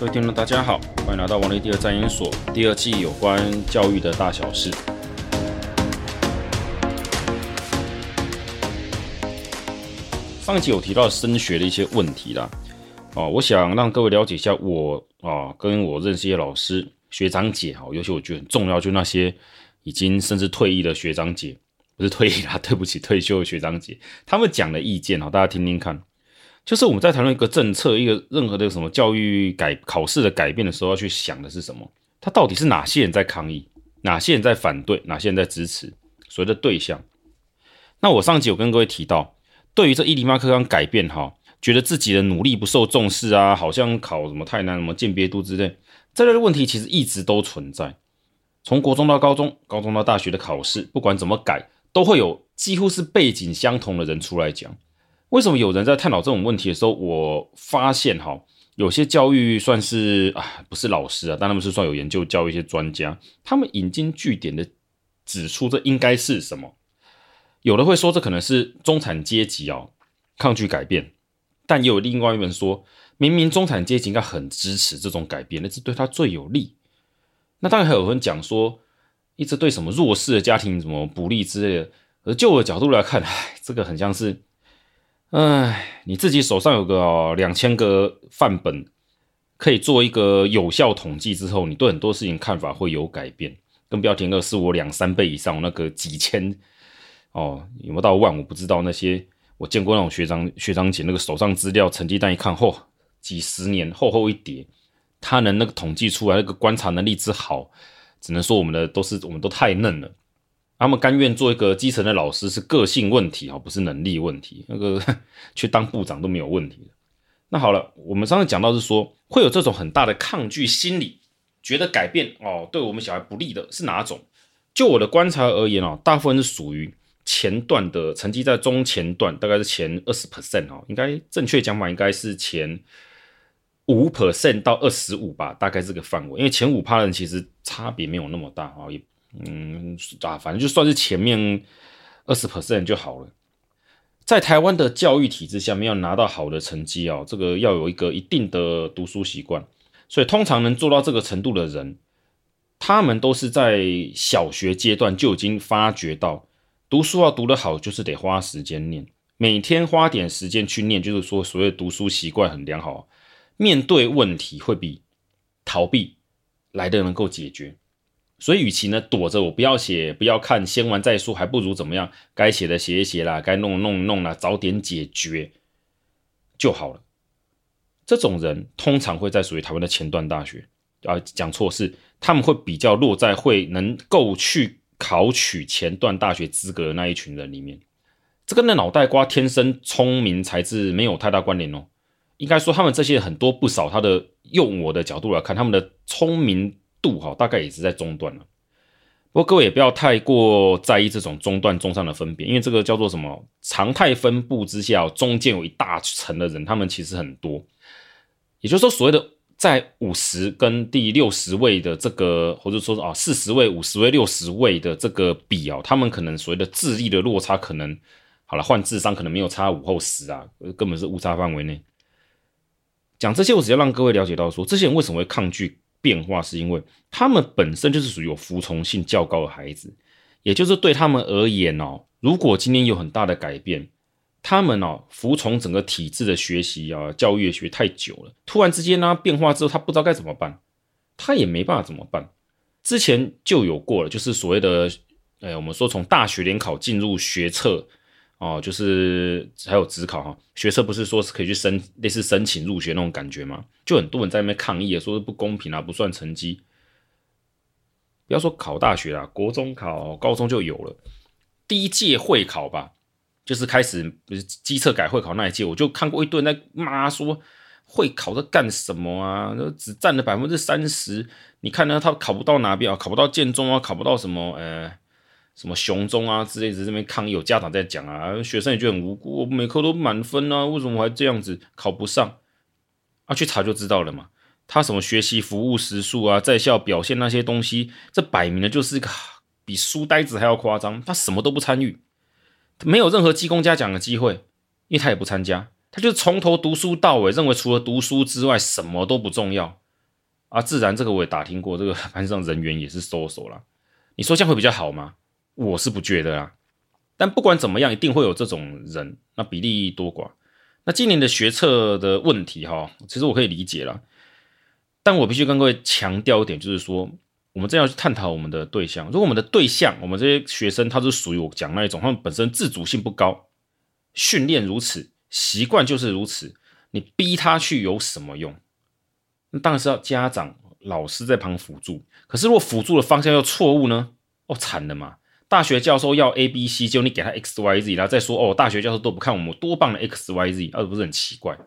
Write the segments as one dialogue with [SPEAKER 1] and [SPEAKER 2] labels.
[SPEAKER 1] 各位听众，大家好，欢迎来到王立第二战研所第二季有关教育的大小事。上一集有提到升学的一些问题啦，哦，我想让各位了解一下我啊，跟我认识一些老师、学长姐哈，尤其我觉得很重要，就那些已经甚至退役的学长姐，不是退役啦，对不起，退休的学长姐，他们讲的意见哈，大家听听看。就是我们在谈论一个政策，一个任何的什么教育改考试的改变的时候，要去想的是什么？它到底是哪些人在抗议，哪些人在反对，哪些人在支持？所谓的对象。那我上集有跟各位提到，对于这一零八课纲改变，哈，觉得自己的努力不受重视啊，好像考什么太难，什么鉴别度之类，这类的问题其实一直都存在。从国中到高中，高中到大学的考试，不管怎么改，都会有几乎是背景相同的人出来讲。为什么有人在探讨这种问题的时候，我发现哈，有些教育算是啊，不是老师啊，但他们是算有研究教育一些专家，他们引经据典的指出这应该是什么？有的会说这可能是中产阶级哦抗拒改变，但也有另外一人说，明明中产阶级应该很支持这种改变，那是对他最有利。那当然还有人讲说，一直对什么弱势的家庭什么不利之类的。而就我的角度来看，唉，这个很像是。哎，你自己手上有个两千个范本，可以做一个有效统计之后，你对很多事情看法会有改变。更不要提那个是我两三倍以上那个几千哦，有没有到万我不知道。那些我见过那种学长学长姐那个手上资料成绩单一看，嚯、几十年厚厚一叠，他能那个统计出来那个观察能力之好，只能说我们的都是我们都太嫩了。他们甘愿做一个基层的老师是个性问题，不是能力问题。那个 去当部长都没有问题。那好了，我们上次讲到是说会有这种很大的抗拒心理，觉得改变哦对我们小孩不利的是哪种？就我的观察而言哦，大部分是属于前段的成绩在中前段，大概是前二十 percent 哦，应该正确讲法应该是前五 percent 到二十五吧，大概这个范围。因为前五趴的人其实差别没有那么大啊，也。嗯啊，反正就算是前面二十 percent 就好了。在台湾的教育体制下面，要拿到好的成绩哦，这个要有一个一定的读书习惯。所以通常能做到这个程度的人，他们都是在小学阶段就已经发觉到，读书要读得好，就是得花时间念，每天花点时间去念，就是说所谓读书习惯很良好，面对问题会比逃避来得能够解决。所以，与其呢躲着我不要写、不要看，先玩再说，还不如怎么样？该写的写一写啦，该弄弄弄啦，早点解决就好了。这种人通常会在属于台湾的前段大学啊，讲错是他们会比较落在会能够去考取前段大学资格的那一群人里面。这跟那脑袋瓜天生聪明才智没有太大关联哦。应该说，他们这些很多不少，他的用我的角度来看，他们的聪明。度哈，大概也是在中段了。不过各位也不要太过在意这种中段、中上的分别，因为这个叫做什么常态分布之下，中间有一大层的人，他们其实很多。也就是说，所谓的在五十跟第六十位的这个，或者说啊四十位、五十位、六十位的这个比啊，他们可能所谓的智力的落差，可能好了，换智商可能没有差五或十啊，根本是误差范围内。讲这些，我只要让各位了解到说，这些人为什么会抗拒。变化是因为他们本身就是属于有服从性较高的孩子，也就是对他们而言哦，如果今天有很大的改变，他们哦服从整个体制的学习啊，教育学太久了，突然之间呢变化之后，他不知道该怎么办，他也没办法怎么办。之前就有过了，就是所谓的，哎，我们说从大学联考进入学测。哦，就是还有指考哈，学测不是说是可以去申类似申请入学那种感觉吗？就很多人在那边抗议，说是不公平啊，不算成绩。不要说考大学啦，国中考、高中就有了。第一届会考吧，就是开始不是机测改会考那一届，我就看过一顿在骂说会考在干什么啊？只占了百分之三十，你看呢？他考不到哪边啊？考不到建中啊？考不到什么？呃。什么雄中啊之类的，这边抗议，有家长在讲啊，学生也觉得很无辜，我每科都满分啊，为什么还这样子考不上？啊，去查就知道了嘛。他什么学习服务时数啊，在校表现那些东西，这摆明了就是一个比书呆子还要夸张。他什么都不参与，没有任何记功嘉奖的机会，因为他也不参加，他就从头读书到尾，认为除了读书之外什么都不重要。啊，自然这个我也打听过，这个班上人员也是收手了。你说这样会比较好吗？我是不觉得啦。但不管怎么样，一定会有这种人，那比例多寡。那今年的学测的问题哈，其实我可以理解啦。但我必须跟各位强调一点，就是说，我们真要去探讨我们的对象。如果我们的对象，我们这些学生，他是属于我讲那一种，他们本身自主性不高，训练如此，习惯就是如此，你逼他去有什么用？那当然是要家长、老师在旁辅助。可是如果辅助的方向又错误呢？哦，惨了嘛！大学教授要 A B C，就你给他 X Y Z，然后再说哦，大学教授都不看我们多棒的 X Y Z，而不是很奇怪。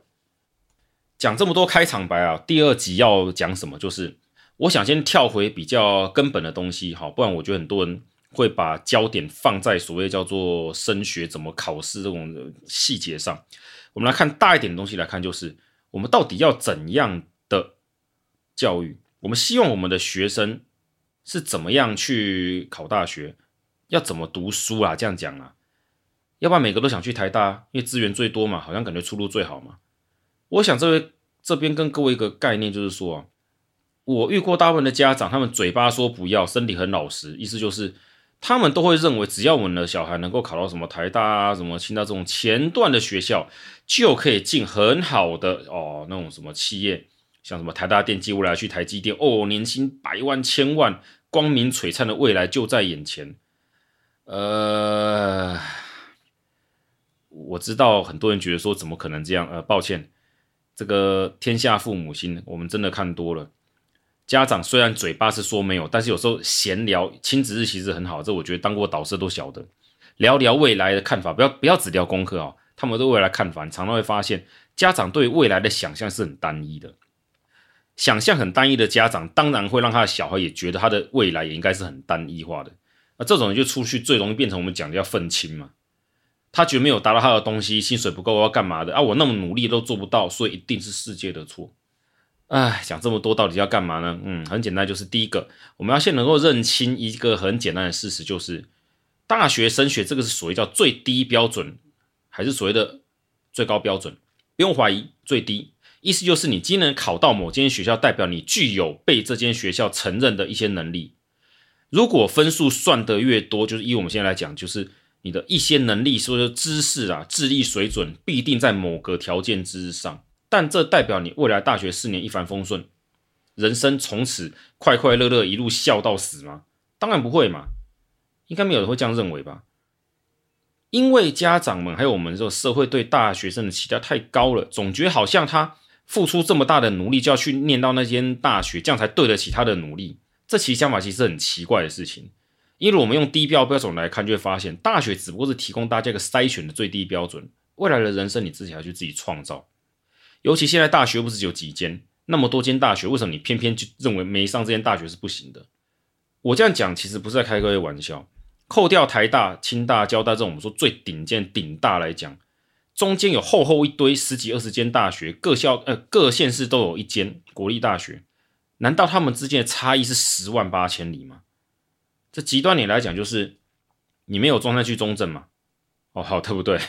[SPEAKER 1] 讲这么多开场白啊，第二集要讲什么？就是我想先跳回比较根本的东西，好，不然我觉得很多人会把焦点放在所谓叫做升学怎么考试这种细节上。我们来看大一点的东西来看，就是我们到底要怎样的教育？我们希望我们的学生是怎么样去考大学？要怎么读书啊？这样讲啊，要不然每个都想去台大，因为资源最多嘛，好像感觉出路最好嘛。我想这位这边跟各位一个概念，就是说啊，我遇过大部分的家长，他们嘴巴说不要，身体很老实，意思就是他们都会认为，只要我们的小孩能够考到什么台大啊、什么清大这种前段的学校，就可以进很好的哦那种什么企业，像什么台大电机，未来去台积电哦，年薪百万千万，光明璀璨的未来就在眼前。呃，我知道很多人觉得说怎么可能这样？呃，抱歉，这个天下父母心，我们真的看多了。家长虽然嘴巴是说没有，但是有时候闲聊亲子日其实很好，这我觉得当过导师都晓得。聊聊未来的看法，不要不要只聊功课哦，他们对未来看法，你常常会发现家长对未来的想象是很单一的。想象很单一的家长，当然会让他的小孩也觉得他的未来也应该是很单一化的。那这种人就出去最容易变成我们讲的要愤青嘛。他觉得没有达到他的东西，薪水不够，要干嘛的啊？我那么努力都做不到，所以一定是世界的错。哎，讲这么多到底要干嘛呢？嗯，很简单，就是第一个，我们要先能够认清一个很简单的事实，就是大学升学这个是所谓叫最低标准，还是所谓的最高标准？不用怀疑，最低意思就是你今能考到某间学校，代表你具有被这间学校承认的一些能力。如果分数算得越多，就是以我们现在来讲，就是你的一些能力，说知识啊、智力水准必定在某个条件之上。但这代表你未来大学四年一帆风顺，人生从此快快乐乐一路笑到死吗？当然不会嘛，应该没有人会这样认为吧？因为家长们还有我们这个社会对大学生的期待太高了，总觉得好像他付出这么大的努力就要去念到那间大学，这样才对得起他的努力。这其实想法其实很奇怪的事情，因为我们用低标标准来看，就会发现大学只不过是提供大家一个筛选的最低标准，未来的人生你自己要去自己创造。尤其现在大学不是只有几间，那么多间大学，为什么你偏偏就认为没上这间大学是不行的？我这样讲其实不是在开各位玩笑，扣掉台大、清大、交大这种我们说最顶尖顶大来讲，中间有厚厚一堆十几二十间大学，各校呃各县市都有一间国立大学。难道他们之间的差异是十万八千里吗？这极端点来讲，就是你没有中山区中正嘛？哦，好，对不对？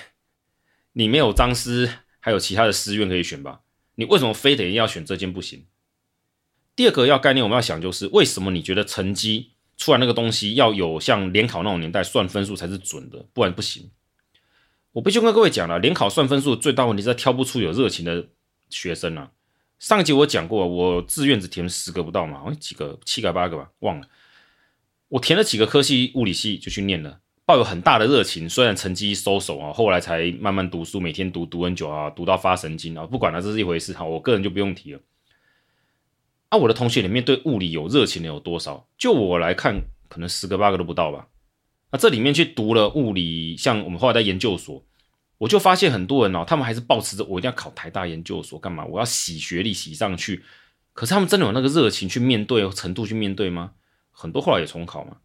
[SPEAKER 1] 你没有彰师，还有其他的师院可以选吧？你为什么非得要选这间不行？第二个要概念，我们要想就是为什么你觉得成绩出来那个东西要有像联考那种年代算分数才是准的，不然不行。我必须跟各位讲了，联考算分数最大问题是在挑不出有热情的学生啊。上一集我讲过，我志愿只填了十个不到嘛，好像几个七个八个吧，忘了。我填了几个科系，物理系就去念了，抱有很大的热情。虽然成绩收手啊，后来才慢慢读书，每天读读很久啊，读到发神经啊。不管了，这是一回事哈，我个人就不用提了。啊，我的同学里面对物理有热情的有多少？就我来看，可能十个八个都不到吧。那这里面去读了物理，像我们后来在研究所。我就发现很多人哦，他们还是抱持着我一定要考台大研究所干嘛？我要洗学历洗上去。可是他们真的有那个热情去面对程度去面对吗？很多后来也重考嘛。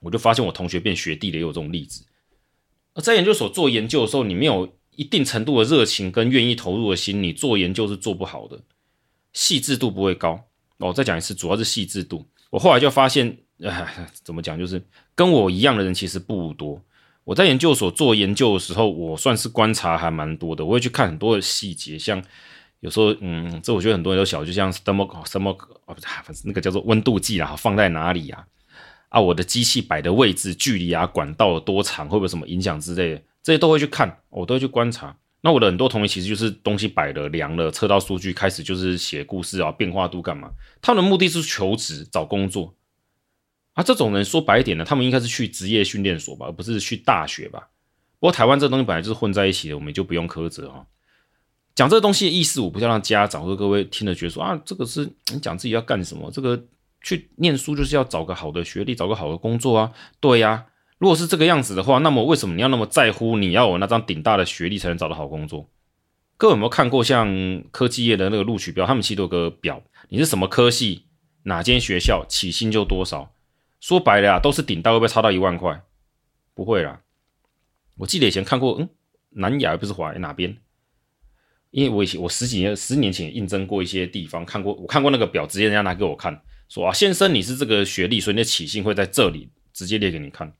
[SPEAKER 1] 我就发现我同学变学弟的也有这种例子。而在研究所做研究的时候，你没有一定程度的热情跟愿意投入的心，你做研究是做不好的，细致度不会高。哦，再讲一次，主要是细致度。我后来就发现，哎，怎么讲？就是跟我一样的人其实不多。我在研究所做研究的时候，我算是观察还蛮多的。我会去看很多的细节，像有时候，嗯，这我觉得很多人都小，就像 thermo thermo 哦，不是，那个叫做温度计啦，放在哪里啊？啊，我的机器摆的位置、距离啊，管道有多长，会不会什么影响之类的，这些都会去看，我都会去观察。那我的很多同学其实就是东西摆了、量了、测到数据，开始就是写故事啊，变化度干嘛？他们的目的是求职、找工作。啊，这种人说白一点呢，他们应该是去职业训练所吧，而不是去大学吧。不过台湾这东西本来就是混在一起的，我们就不用苛责哈。讲这个东西的意思，我不要让家长或各位听了觉得说啊，这个是你讲自己要干什么？这个去念书就是要找个好的学历，找个好的工作啊。对呀，如果是这个样子的话，那么为什么你要那么在乎你要有那张顶大的学历才能找到好工作？各位有没有看过像科技业的那个录取表？他们其实都有个表，你是什么科系，哪间学校起薪就多少。说白了啊，都是顶到，会不会差到一万块？不会啦。我记得以前看过，嗯，南亚不是华哪边？因为我以前我十几年十年前应征过一些地方，看过我看过那个表，直接人家拿给我看，说啊，先生你是这个学历，所以你的起薪会在这里直接列给你看。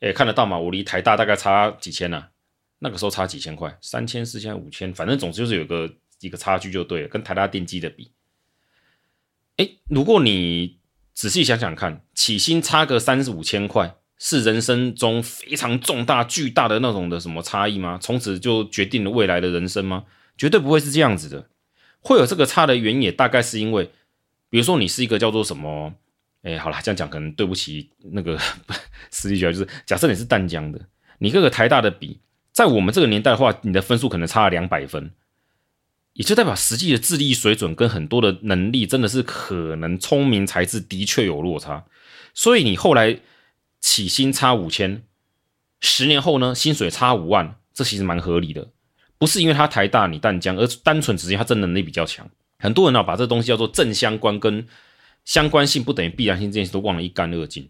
[SPEAKER 1] 哎，看得到吗？我离台大大概差几千呢、啊？那个时候差几千块，三千、四千、五千，反正总之就是有个一个差距就对了，跟台大电机的比。哎，如果你仔细想想看，起薪差个三十五千块，是人生中非常重大巨大的那种的什么差异吗？从此就决定了未来的人生吗？绝对不会是这样子的。会有这个差的原因，也大概是因为，比如说你是一个叫做什么，哎，好了，这样讲可能对不起那个 私立学校，就是假设你是淡江的，你跟个台大的比，在我们这个年代的话，你的分数可能差了两百分。也就代表实际的智力水准跟很多的能力，真的是可能聪明才智的确有落差。所以你后来起薪差五千，十年后呢，薪水差五万，这其实蛮合理的。不是因为他台大你淡江，而单纯只是他真能力比较强。很多人呢、啊、把这东西叫做正相关跟相关性不等于必然性这件事都忘得一干二净。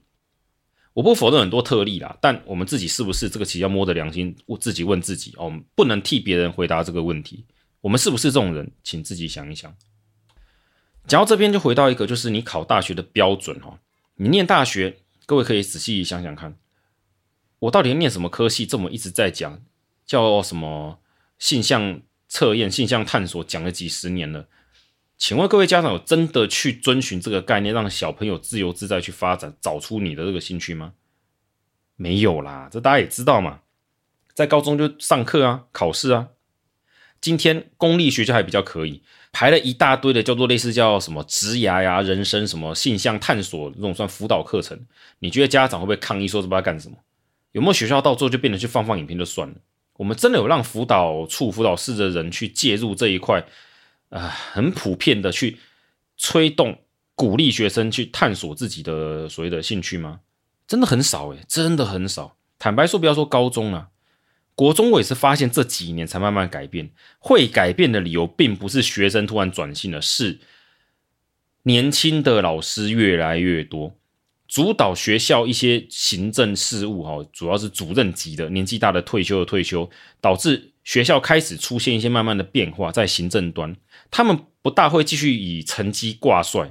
[SPEAKER 1] 我不否认很多特例啦，但我们自己是不是这个其实要摸着良心，我自己问自己哦，我们不能替别人回答这个问题。我们是不是这种人？请自己想一想。讲到这边，就回到一个，就是你考大学的标准哦。你念大学，各位可以仔细想想看，我到底念什么科系？这么一直在讲，叫什么性向测验、性向探索，讲了几十年了。请问各位家长有真的去遵循这个概念，让小朋友自由自在去发展，找出你的这个兴趣吗？没有啦，这大家也知道嘛，在高中就上课啊，考试啊。今天公立学校还比较可以，排了一大堆的叫做类似叫什么职涯呀、人生什么性向探索这种算辅导课程，你觉得家长会不会抗议说这不知道干什么？有没有学校到最后就变成去放放影片就算了？我们真的有让辅导处辅导室的人去介入这一块，啊、很普遍的去推动鼓励学生去探索自己的所谓的兴趣吗？真的很少诶，真的很少。坦白说，不要说高中了。国中我也是发现这几年才慢慢改变，会改变的理由并不是学生突然转性了，是年轻的老师越来越多，主导学校一些行政事务哈，主要是主任级的，年纪大的退休的退休，导致学校开始出现一些慢慢的变化，在行政端，他们不大会继续以成绩挂帅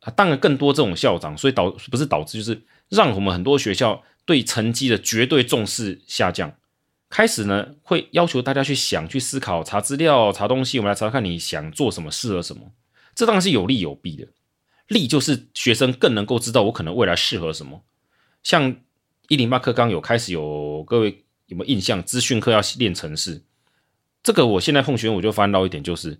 [SPEAKER 1] 啊，当然更多这种校长，所以导不是导致就是让我们很多学校对成绩的绝对重视下降。开始呢，会要求大家去想、去思考、查资料、查东西。我们来查看你想做什么、适合什么。这当然是有利有弊的。利就是学生更能够知道我可能未来适合什么。像一零八课刚有开始有各位有没有印象？资讯课要练程式，这个我现在碰学我就翻到一点，就是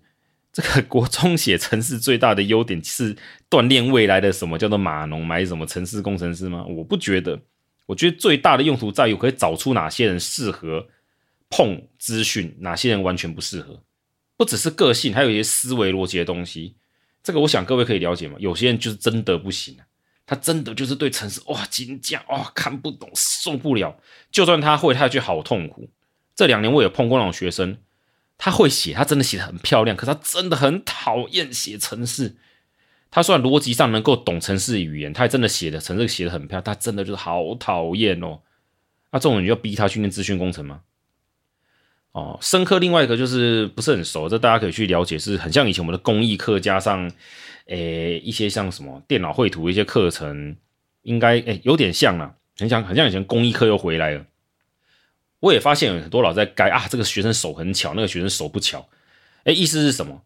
[SPEAKER 1] 这个国中写程式最大的优点是锻炼未来的什么叫做码农，买什么城市工程师吗？我不觉得。我觉得最大的用途在于可以找出哪些人适合碰资讯，哪些人完全不适合。不只是个性，还有一些思维逻辑的东西。这个我想各位可以了解嘛。有些人就是真的不行，他真的就是对程式哇惊驾哇看不懂，受不了。就算他会，他就好痛苦。这两年我也碰过那种学生，他会写，他真的写得很漂亮，可是他真的很讨厌写程式。他虽然逻辑上能够懂程式语言，他还真的写的程式写的很漂亮，他真的就是好讨厌哦。那这种人就要逼他去念资讯工程吗？哦，生科另外一个就是不是很熟，这大家可以去了解，是很像以前我们的工艺课加上，诶一些像什么电脑绘图一些课程，应该诶有点像啦，很像很像以前工艺课又回来了。我也发现有很多老在改啊，这个学生手很巧，那个学生手不巧。哎，意思是什么？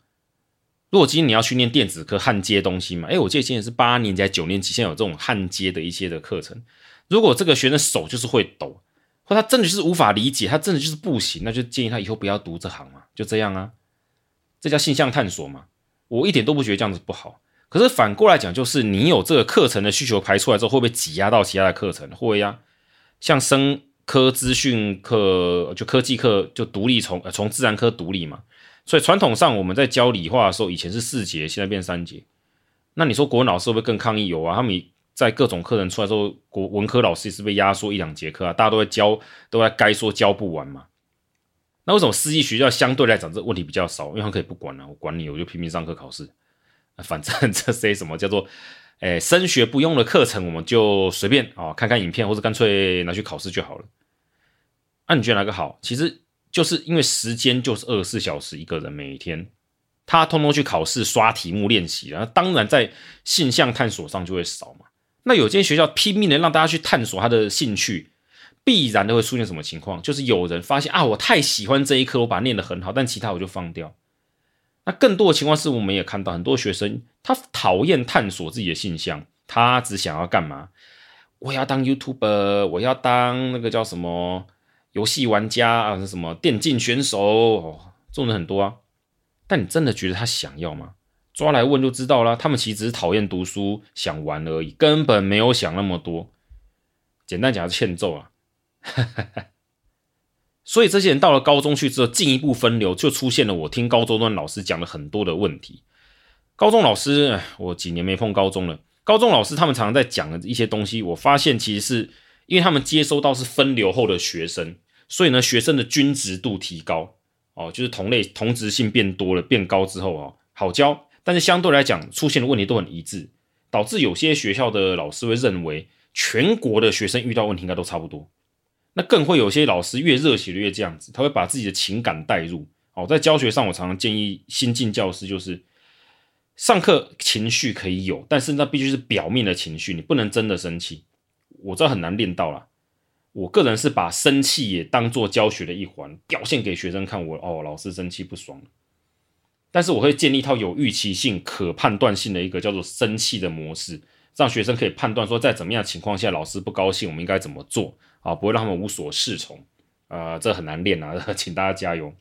[SPEAKER 1] 如果今天你要去念电子科焊接东西嘛，哎，我记得今年是八年级九年级，现在有这种焊接的一些的课程。如果这个学生手就是会抖，或他真的就是无法理解，他真的就是不行，那就建议他以后不要读这行嘛，就这样啊。这叫性向探索嘛，我一点都不觉得这样子不好。可是反过来讲，就是你有这个课程的需求排出来之后，会不会挤压到其他的课程？会呀、啊，像生科资讯课就科技课就独立从从自然科独立嘛。所以传统上我们在教理化的时候，以前是四节，现在变三节。那你说国文老师会不会更抗议？有啊，他们在各种课程出来之后，国文科老师也是被压缩一两节课啊，大家都在教，都在该说教不完嘛。那为什么私立学校相对来讲这问题比较少？因为他可以不管了、我管你，我就拼命上课考试。反正这些什么叫做，诶，升学不用的课程，我们就随便啊、看看影片，或者干脆拿去考试就好了。那、你觉得哪个好？其实就是因为时间就是二十四小时，一个人每一天他通通去考试、刷题目、练习，然后当然在性向探索上就会少嘛。那有间学校拼命的让大家去探索他的兴趣，必然都会出现什么情况？就是有人发现啊，我太喜欢这一科，我把它念得很好，但其他我就放掉。那更多的情况是我们也看到很多学生，他讨厌探索自己的性向，他只想要干嘛？我要当 YouTuber，我要当那个叫什么游戏玩家啊，什么电竞选手，哦，这种人很多啊。但你真的觉得他想要吗？抓来问就知道了，他们其实只是讨厌读书，想玩而已，根本没有想那么多。简单讲是欠揍啊。所以这些人到了高中去之后，进一步分流，就出现了我听高中端老师讲了很多的问题。高中老师，我几年没碰高中了。高中老师他们常常在讲的一些东西，我发现其实是因为他们接收到是分流后的学生，所以呢，学生的均值度提高哦，就是同类同质性变多了，变高之后哦，好教。但是相对来讲，出现的问题都很一致，导致有些学校的老师会认为，全国的学生遇到问题应该都差不多。那更会有些老师越热血越这样子，他会把自己的情感带入。哦，在教学上，我常常建议新进教师就是，上课情绪可以有，但是那必须是表面的情绪，你不能真的生气。我知道很难练到啦，我个人是把生气也当做教学的一环，表现给学生看我。哦，老师生气不爽，但是我会建立一套有预期性、可判断性的一个叫做生气的模式，让学生可以判断说，在怎么样情况下老师不高兴，我们应该怎么做。啊，不会让他们无所适从，啊、呃，这很难练啊，请大家加油。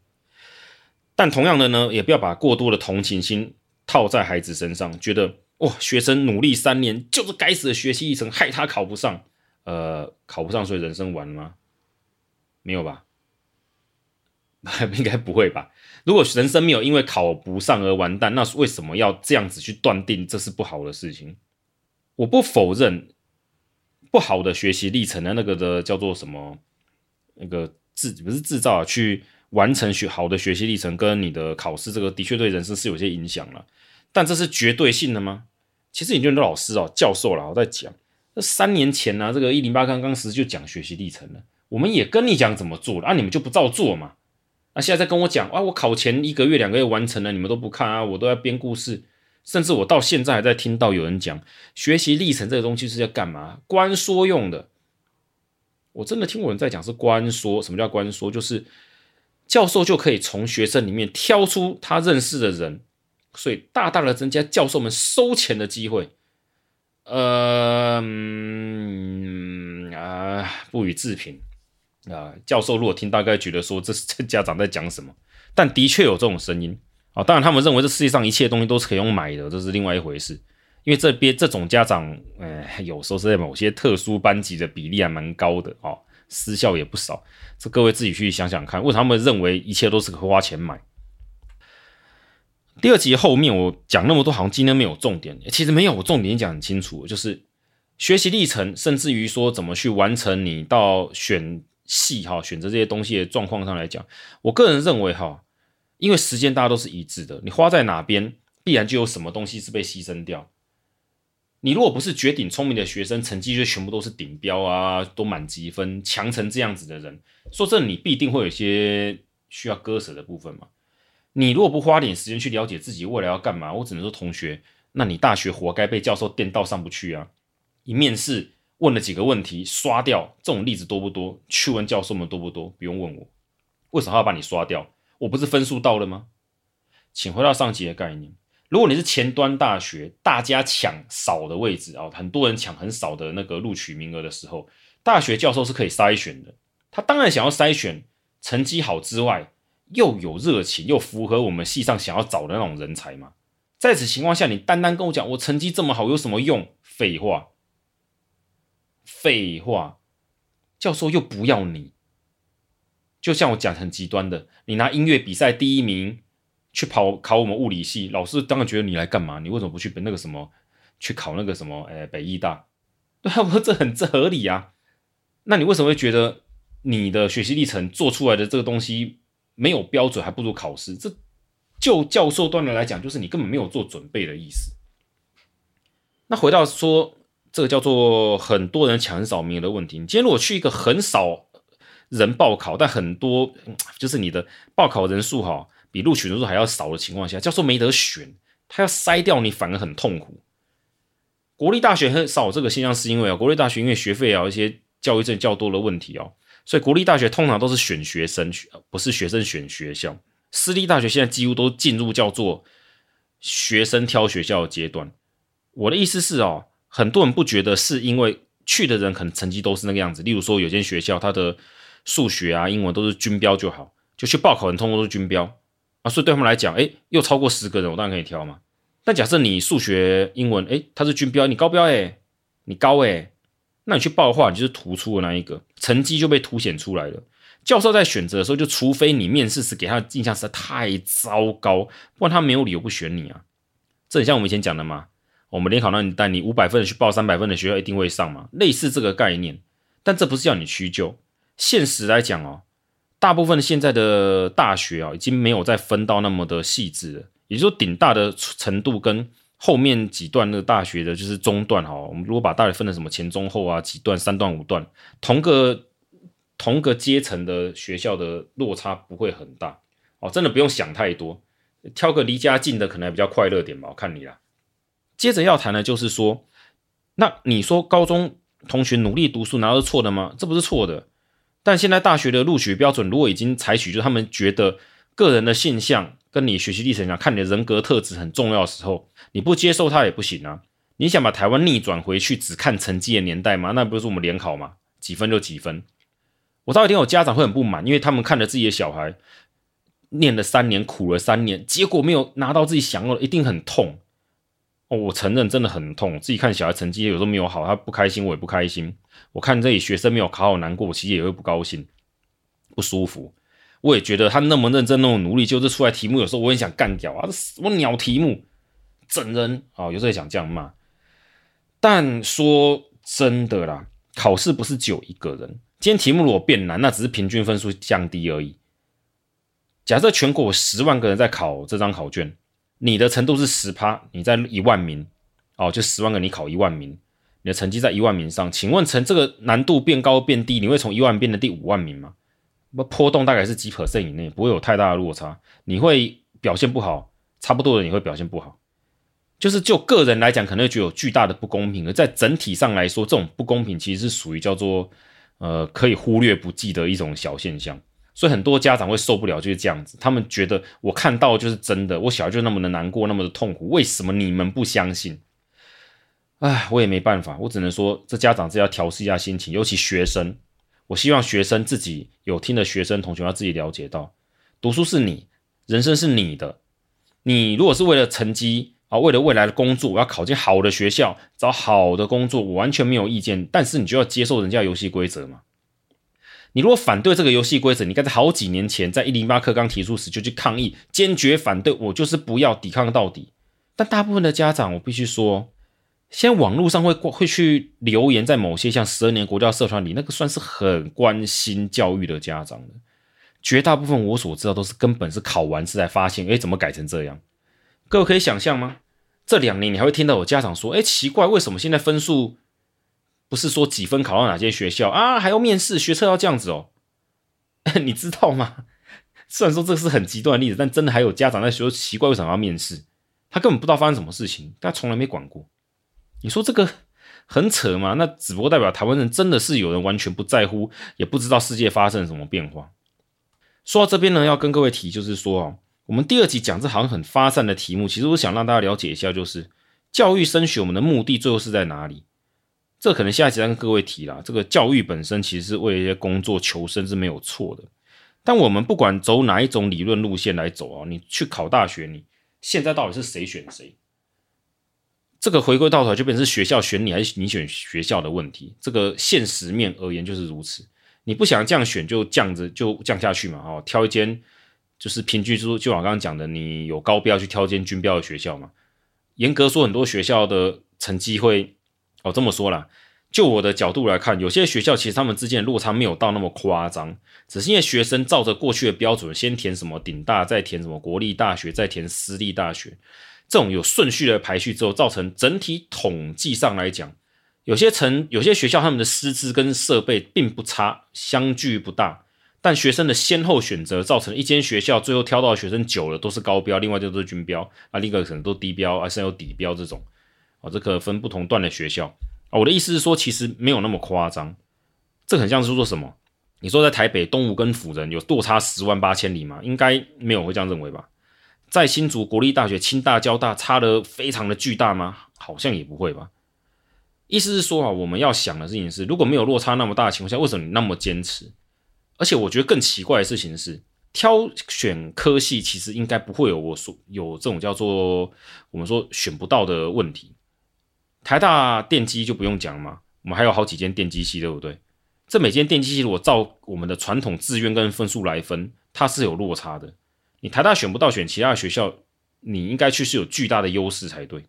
[SPEAKER 1] 但同样的呢，也不要把过多的同情心套在孩子身上，觉得哇，学生努力三年就是该死的学习历程害他考不上，呃，考不上所以人生完了吗？没有吧？应该不会吧？如果人生没有因为考不上而完蛋，那为什么要这样子去断定这是不好的事情？我不否认。不好的学习历程的那个的叫做什么？那个制不是制造啊，去完成学好的学习历程跟你的考试，这个的确对人生是有些影响了。但这是绝对性的吗？其实很多老师哦，教授啦，我在讲，那三年前呢、这个一零八刚刚时就讲学习历程了，我们也跟你讲怎么做了，啊，你们就不照做嘛？那、啊、现在在跟我讲啊，我考前一个月两个月完成了，你们都不看啊，我都在编故事。甚至我到现在还在听到有人讲学习历程这个东西是要干嘛？官说用的。我真的听过人在讲是官说。什么叫官说？就是教授就可以从学生里面挑出他认识的人，所以大大的增加教授们收钱的机会。呃，嗯啊，不予置评啊。教授如果听，大概觉得说这是这家长在讲什么？但的确有这种声音。啊，当然，他们认为这世界上一切东西都是可以用买的，这是另外一回事。因为这边这种家长，呃，有时候是在某些特殊班级的比例还蛮高的哦，私校也不少。这各位自己去想想看，为什么他们认为一切都是可以花钱买？第二集后面我讲那么多，好像今天没有重点。其实没有，我重点讲很清楚，就是学习历程，甚至于说怎么去完成你到选系哈，选择这些东西的状况上来讲，我个人认为哈。因为时间大家都是一致的，你花在哪边，必然就有什么东西是被牺牲掉。你如果不是绝顶聪明的学生，成绩就全部都是顶标啊，都满级分，强成这样子的人，说真的，你必定会有些需要割舍的部分嘛。你如果不花点时间去了解自己未来要干嘛，我只能说，同学，那你大学活该被教授电到上不去啊！一面试问了几个问题，刷掉，这种例子多不多？去问教授们多不多？不用问我，为什么要把你刷掉？我不是分数到了吗？请回到上集的概念。如果你是前端大学，大家抢少的位置啊，很多人抢很少的那个录取名额的时候，大学教授是可以筛选的。他当然想要筛选成绩好之外，又有热情又符合我们系上想要找的那种人才嘛。在此情况下，你单单跟我讲我成绩这么好有什么用？废话，废话，教授又不要你。就像我讲很极端的，你拿音乐比赛第一名去跑考我们物理系，老师当然觉得你来干嘛？你为什么不去那个什么去考那个什么？诶，北艺大？对啊，我说这很这合理啊。那你为什么会觉得你的学习历程做出来的这个东西没有标准，还不如考试？这就教授端的来讲，就是你根本没有做准备的意思。那回到说这个叫做很多人抢很少名额的问题，你今天如果去一个很少人报考，但很多就是你的报考人数哈，比录取人数还要少的情况下，教授没得选，他要筛掉你，反而很痛苦。国立大学很少这个现象，是因为啊，国立大学因为学费啊一些教育证较多的问题哦，所以国立大学通常都是选学生，不是学生选学校。私立大学现在几乎都进入叫做学生挑学校的阶段。我的意思是哦，很多人不觉得是因为去的人可能成绩都是那个样子。例如说，有间学校他的数学啊、英文都是均标就好，就去报考人通通都是均标啊，所以对他们来讲，哎，又超过十个人，我当然可以挑嘛。但假设你数学、英文，哎，他是均标，你高标哎，你高哎，那你去报的话，你就是突出的那一个，成绩就被凸显出来了。教授在选择的时候，就除非你面试时给他的印象实在太糟糕，不然他没有理由不选你啊。这很像我们以前讲的嘛。我们联考那你带你五百分去报三百分的学校，一定会上嘛？类似这个概念，但这不是叫你屈就。现实来讲哦，大部分现在的大学啊，已经没有再分到那么的细致了。也就是说，顶大的程度跟后面几段的大学的，就是中段哈。我们如果把大学分成什么前中后啊，几段三段五段，同个同个阶层的学校的落差不会很大哦。真的不用想太多，挑个离家近的可能还比较快乐点吧，我看你啦。接着要谈的就是说，那你说高中同学努力读书，难道是错的吗？这不是错的。但现在大学的录取标准，如果已经采取，就是他们觉得个人的现象跟你学习历程讲，看你的人格特质很重要的时候，你不接受它也不行啊。你想把台湾逆转回去，只看成绩的年代吗？那不是我们联考吗？几分就几分。我知道一定有家长会很不满，因为他们看着自己的小孩念了三年，苦了三年，结果没有拿到自己想要的，一定很痛。哦，我承认真的很痛。自己看小孩成绩有时候没有好，他不开心，我也不开心。我看这里学生没有考好，难过，我其实也会不高兴、不舒服。我也觉得他那么认真、那么努力，就是出来题目，有时候我也想干掉啊，这什么鸟题目，整人啊！有时候也想这样骂。但说真的啦，考试不是只有一个人。今天题目如果变难，那只是平均分数降低而已。假设全国十万个人在考这张考卷。你的程度是十趴，你在一万名，哦，就十万个你考一万名，你的成绩在一万名上，请问成这个难度变高变低，你会从一万变成第五万名吗？不，波动大概是几 percent 以内，不会有太大的落差。你会表现不好，差不多的你会表现不好，就是就个人来讲，可能会觉得有巨大的不公平，而在整体上来说，这种不公平其实是属于叫做呃可以忽略不计的一种小现象。所以很多家长会受不了，就是这样子。他们觉得我看到就是真的，我小孩就那么的难过，那么的痛苦，为什么你们不相信？唉，我也没办法，我只能说，这家长是要调试一下心情，尤其学生。我希望学生自己有听的学生同学要自己了解到，读书是你，人生是你的。你如果是为了成绩啊，为了未来的工作，我要考进好的学校，找好的工作，我完全没有意见。但是你就要接受人家游戏规则嘛。你如果反对这个游戏规则，你该在好几年前在一零八课刚提出时就去抗议，坚决反对，我就是不要抵抗到底。但大部分的家长，我必须说，现在网络上会会去留言，在某些像十二年国教社团里，那个算是很关心教育的家长的。绝大部分我所知道都是根本是考完试才发现，诶，怎么改成这样？各位可以想象吗？这两年你还会听到有家长说，诶，奇怪，为什么现在分数？不是说几分考到哪些学校啊，还要面试，学测要这样子哦，你知道吗？虽然说这是很极端的例子，但真的还有家长在说奇怪，为什么要面试？他根本不知道发生什么事情，他从来没管过。你说这个很扯吗？那只不过代表台湾人真的是有人完全不在乎，也不知道世界发生什么变化。说到这边呢，要跟各位提，就是说啊，我们第二集讲这好像很发散的题目，其实我想让大家了解一下，就是教育升学我们的目的最后是在哪里？这可能下一集再跟各位提啦。这个教育本身其实是为了一些工作求生是没有错的，但我们不管走哪一种理论路线来走啊，你去考大学，你现在到底是谁选谁？这个回归到头就变成是学校选你还是你选学校的问题。这个现实面而言就是如此。你不想这样选就降着就降下去嘛，哦，挑一间就是平均就就我刚刚讲的，你有高标去挑一间均标的学校嘛。严格说，很多学校的成绩会哦这么说啦。就我的角度来看，有些学校其实他们之间的落差没有到那么夸张，只是因为学生照着过去的标准，先填什么顶大，再填什么国立大学，再填私立大学。这种有顺序的排序之后，造成整体统计上来讲，有些城、有些学校他们的师资跟设备并不差，相距不大，但学生的先后选择造成一间学校最后挑到的学生久了都是高标，另外就都是军标啊，另一个可能都低标，还是有底标这种啊，这可分不同段的学校啊。我的意思是说，其实没有那么夸张，这很像是说什么？你说在台北东吴跟辅仁有落差十万八千里吗？应该没有会这样认为吧？在新竹国立大学、清大、交大差的非常的巨大吗？好像也不会吧。意思是说啊，我们要想的事情是，如果没有落差那么大的情况下，为什么你那么坚持？而且我觉得更奇怪的事情是，挑选科系其实应该不会有我说有这种叫做我们说选不到的问题。台大电机就不用讲嘛，我们还有好几间电机系，对不对？这每间电机系如果照我们的传统志愿跟分数来分，它是有落差的。你台大选不到，选其他的学校，你应该去是有巨大的优势才对。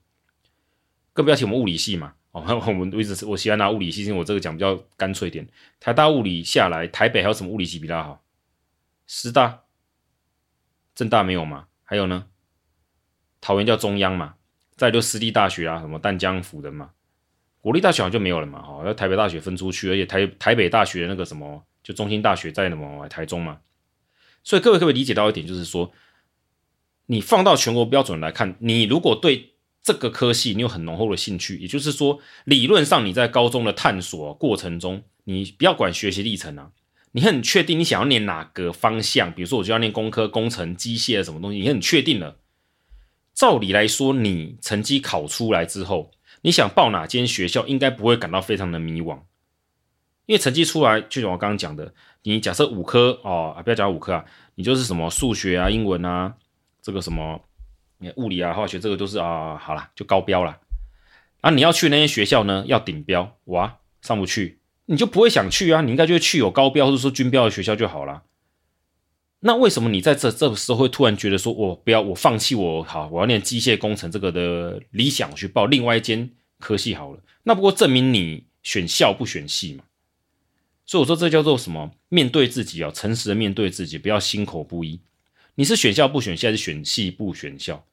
[SPEAKER 1] 更不要提我们物理系嘛，哦，我们一直我喜欢拿物理系，因为我这个讲比较干脆一点。台大物理下来，台北还有什么物理系比较好？师大、政大没有嘛？还有呢？桃园叫中央嘛？再就私立大学啊，什么淡江辅仁嘛？国立大学好像就没有了嘛？哦，要台北大学分出去，而且台台北大学那个什么，就中心大学在什么台中嘛？所以各位可不可以理解到一点，就是说，你放到全国标准来看，你如果对这个科系你有很浓厚的兴趣，也就是说，理论上你在高中的探索过程中，你不要管学习历程啊，你很确定你想要念哪个方向，比如说我就要念工科、工程、机械什么东西，你很确定了。照理来说，你成绩考出来之后，你想报哪间学校，应该不会感到非常的迷惘。因为成绩出来，就像我刚刚讲的，你假设五科哦，不要讲五科啊，你就是什么数学啊、英文啊，这个什么物理啊、化学，这个都是啊，好了，就高标了。啊，你要去那些学校呢，要顶标，哇，上不去，你就不会想去啊。你应该就去有高标或者说军标的学校就好了。那为什么你在这这个时候会突然觉得说，我不要，我放弃我好，我要念机械工程这个的理想去报另外一间科系好了？那不过证明你选校不选系嘛。所以我说这叫做什么？面对自己哦，诚实的面对自己，不要心口不一。你是选校不选系，还是选系不选校？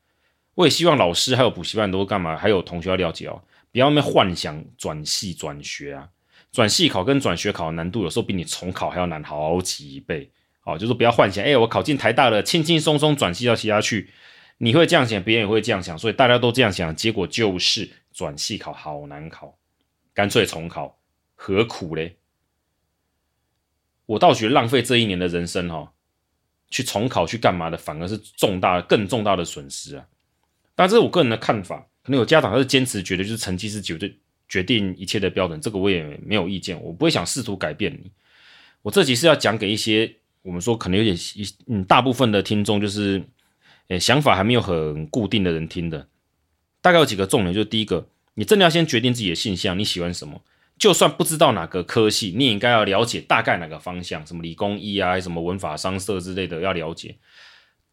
[SPEAKER 1] 我也希望老师还有补习班都干嘛？还有同学要了解哦，不要那幻想转系转学啊。转系考跟转学考难度有时候比你重考还要难好几倍。哦，就是不要幻想，哎，我考进台大了，轻轻松松转系到其他去。你会这样想，别人也会这样想，所以大家都这样想，结果就是转系考好难考，干脆重考，何苦嘞？我倒觉得浪费这一年的人生哈、哦，去重考去干嘛的，反而是重大更重大的损失啊！但这是我个人的看法，可能有家长他是坚持觉得就是成绩是绝对决定一切的标准，这个我也没有意见，我不会想试图改变你。我这集是要讲给一些我们说可能有点一嗯大部分的听众就是诶想法还没有很固定的人听的，大概有几个重点，就是第一个，你真的要先决定自己的性向，你喜欢什么。就算不知道哪个科系，你也应该要了解大概哪个方向，什么理工医啊，什么文法商社之类的要了解，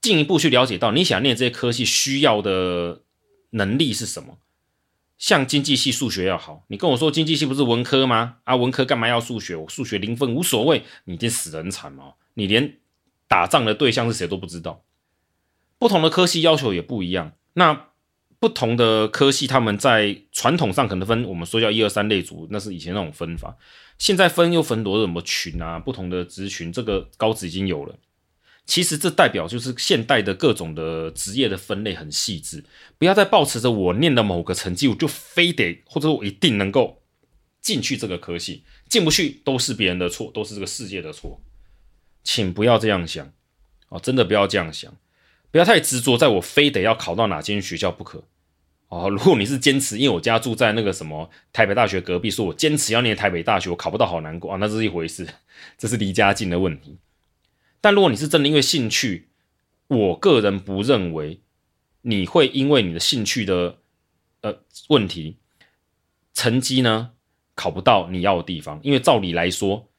[SPEAKER 1] 进一步去了解到你想念这些科系需要的能力是什么。像经济系数学要好，你跟我说经济系不是文科吗？啊，文科干嘛要数学？我数学零分无所谓，你已经死人惨哦，你连打仗的对象是谁都不知道。不同的科系要求也不一样，那。不同的科系，他们在传统上可能分，我们说叫一二三类组，那是以前那种分法。现在分又分多什么群啊？不同的职群，这个高职已经有了。其实这代表就是现代的各种的职业的分类很细致，不要再抱持着我念的某个成绩，我就非得或者我一定能够进去这个科系，进不去都是别人的错，都是这个世界的错。请不要这样想哦，真的不要这样想。不要太执着，在我非得要考到哪间学校不可。哦，如果你是坚持，因为我家住在那个什么台北大学隔壁，说我坚持要念台北大学，我考不到好难过啊，那是一回事，这是离家近的问题。但如果你是真的因为兴趣，我个人不认为你会因为你的兴趣的呃问题，成绩呢考不到你要的地方，因为照理来说，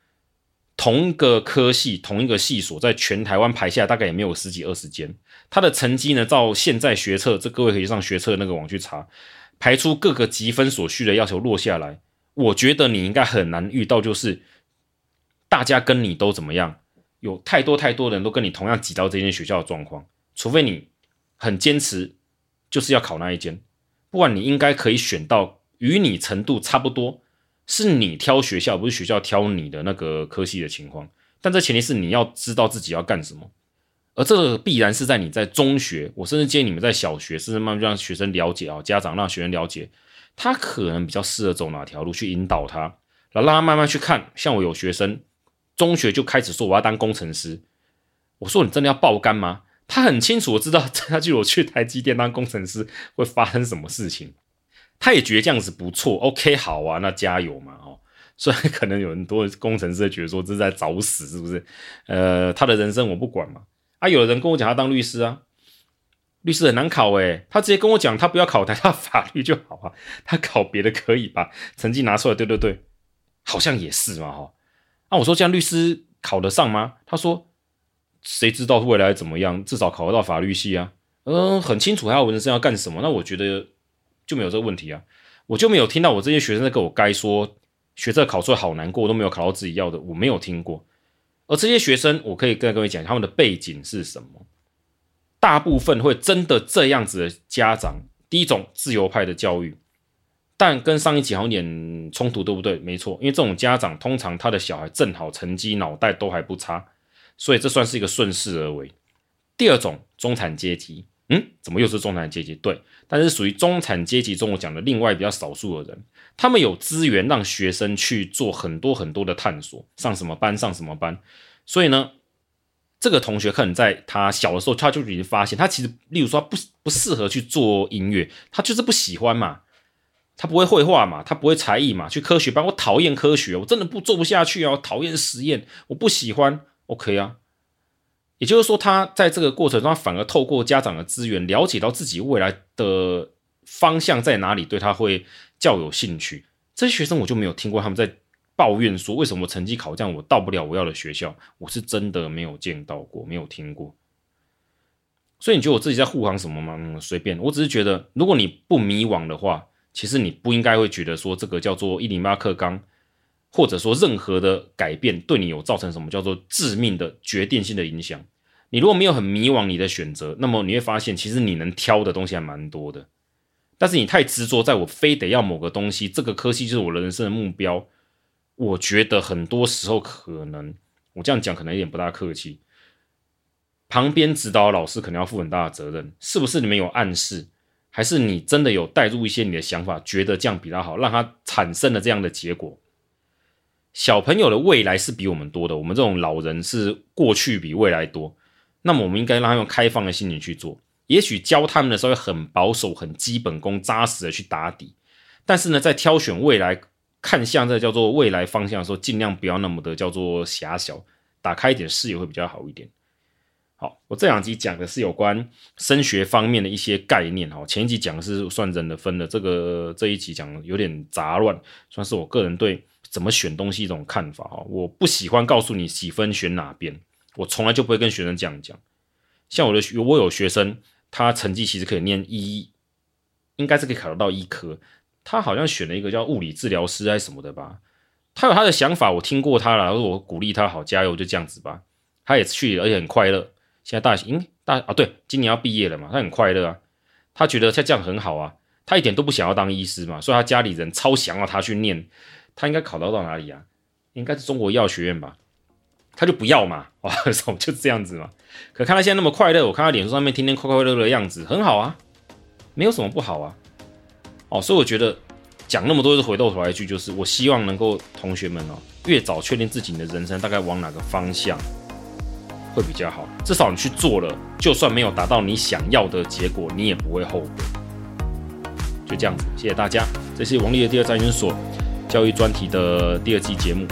[SPEAKER 1] 同一个科系、同一个系所在全台湾排下大概也没有十几二十间。他的成绩呢？照现在学测，这各位可以上学测那个网去查，排出各个积分所需的要求落下来。我觉得你应该很难遇到，就是大家跟你都怎么样，有太多太多人都跟你同样挤到这间学校的状况。除非你很坚持，就是要考那一间，不然你应该可以选到与你程度差不多，是你挑学校，不是学校挑你的那个科系的情况。但这前提是你要知道自己要干什么。而这个必然是在你在中学，我甚至建议你们在小学，甚至慢慢让学生了解啊，家长让学生了解，他可能比较适合走哪条路，去引导他，然后让他慢慢去看。像我有学生，中学就开始说我要当工程师，我说你真的要爆肝吗？他很清楚，我知道 他就我去台积电当工程师会发生什么事情，他也觉得这样子不错，OK，好啊，那加油嘛，哦，所以可能有很多工程师觉得说这是在找死，是不是？呃，他的人生我不管嘛。啊，有人跟我讲他当律师啊，律师很难考诶，他直接跟我讲他不要考台大法律就好啊，他考别的可以吧？成绩拿出来，对对对，好像也是嘛哈。啊，我说这样律师考得上吗？他说谁知道未来怎么样，至少考得到法律系啊。嗯，很清楚他的人生要干什么，那我觉得就没有这个问题啊。我就没有听到我这些学生在跟我该说学这考出来好难过，都没有考到自己要的，我没有听过。而这些学生，我可以跟各位讲，他们的背景是什么？大部分会真的这样子的家长，第一种自由派的教育，但跟上一集好像有点冲突，对不对？没错，因为这种家长通常他的小孩正好成绩、脑袋都还不差，所以这算是一个顺势而为。第二种中产阶级，嗯，怎么又是中产阶级？对，但是属于中产阶级中我讲的另外比较少数的人。他们有资源让学生去做很多很多的探索，上什么班上什么班，所以呢，这个同学可能在他小的时候，他就已经发现，他其实，例如说不不适合去做音乐，他就是不喜欢嘛，他不会绘画嘛，他不会才艺嘛，去科学班，我讨厌科学，我真的不做不下去啊，讨厌实验，我不喜欢，OK 啊，也就是说，他在这个过程中，他反而透过家长的资源，了解到自己未来的方向在哪里，对他会。较有兴趣，这些学生我就没有听过他们在抱怨说，为什么成绩考这样，我到不了我要的学校，我是真的没有见到过，没有听过。所以你觉得我自己在护航什么吗？随便，我只是觉得，如果你不迷惘的话，其实你不应该会觉得说这个叫做一零八课纲，或者说任何的改变对你有造成什么叫做致命的决定性的影响。你如果没有很迷惘你的选择，那么你会发现，其实你能挑的东西还蛮多的。但是你太执着，在我非得要某个东西，这个科系就是我人生的目标。我觉得很多时候可能，我这样讲可能有点不大客气。旁边指导老师可能要负很大的责任，是不是你们有暗示，还是你真的有带入一些你的想法，觉得这样比较好，让他产生了这样的结果？小朋友的未来是比我们多的，我们这种老人是过去比未来多，那么我们应该让他用开放的心情去做。也许教他们的时候会很保守、很基本功、扎实的去打底，但是呢，在挑选未来看向这叫做未来方向的时候，尽量不要那么的叫做狭小，打开一点视野会比较好一点。好，我这两集讲的是有关升学方面的一些概念哈，前一集讲的是算人的分的，这个这一集讲的有点杂乱，算是我个人对怎么选东西一种看法哈。我不喜欢告诉你几分选哪边，我从来就不会跟学生这样讲。像我的学，我有学生。他成绩其实可以念医，应该是可以考得到医科。他好像选了一个叫物理治疗师还是什么的吧。他有他的想法，我听过他了，我鼓励他好加油，就这样子吧。他也去，而且很快乐。现在大学，嗯，大啊，对，今年要毕业了嘛，他很快乐啊。他觉得他这样很好啊，他一点都不想要当医师嘛，所以他家里人超想要他去念。他应该考到到哪里啊？应该是中国医药学院吧。他就不要嘛，哇，就这样子嘛。可看他现在那么快乐，我看他脸书上面天天快快乐乐的样子，很好啊，没有什么不好啊。哦，所以我觉得讲那么多，是回过头来一句，就是我希望能够同学们哦，越早确定自己的人生大概往哪个方向，会比较好。至少你去做了，就算没有达到你想要的结果，你也不会后悔。就这样子，谢谢大家。这是王力的第二战研所教育专题的第二季节目。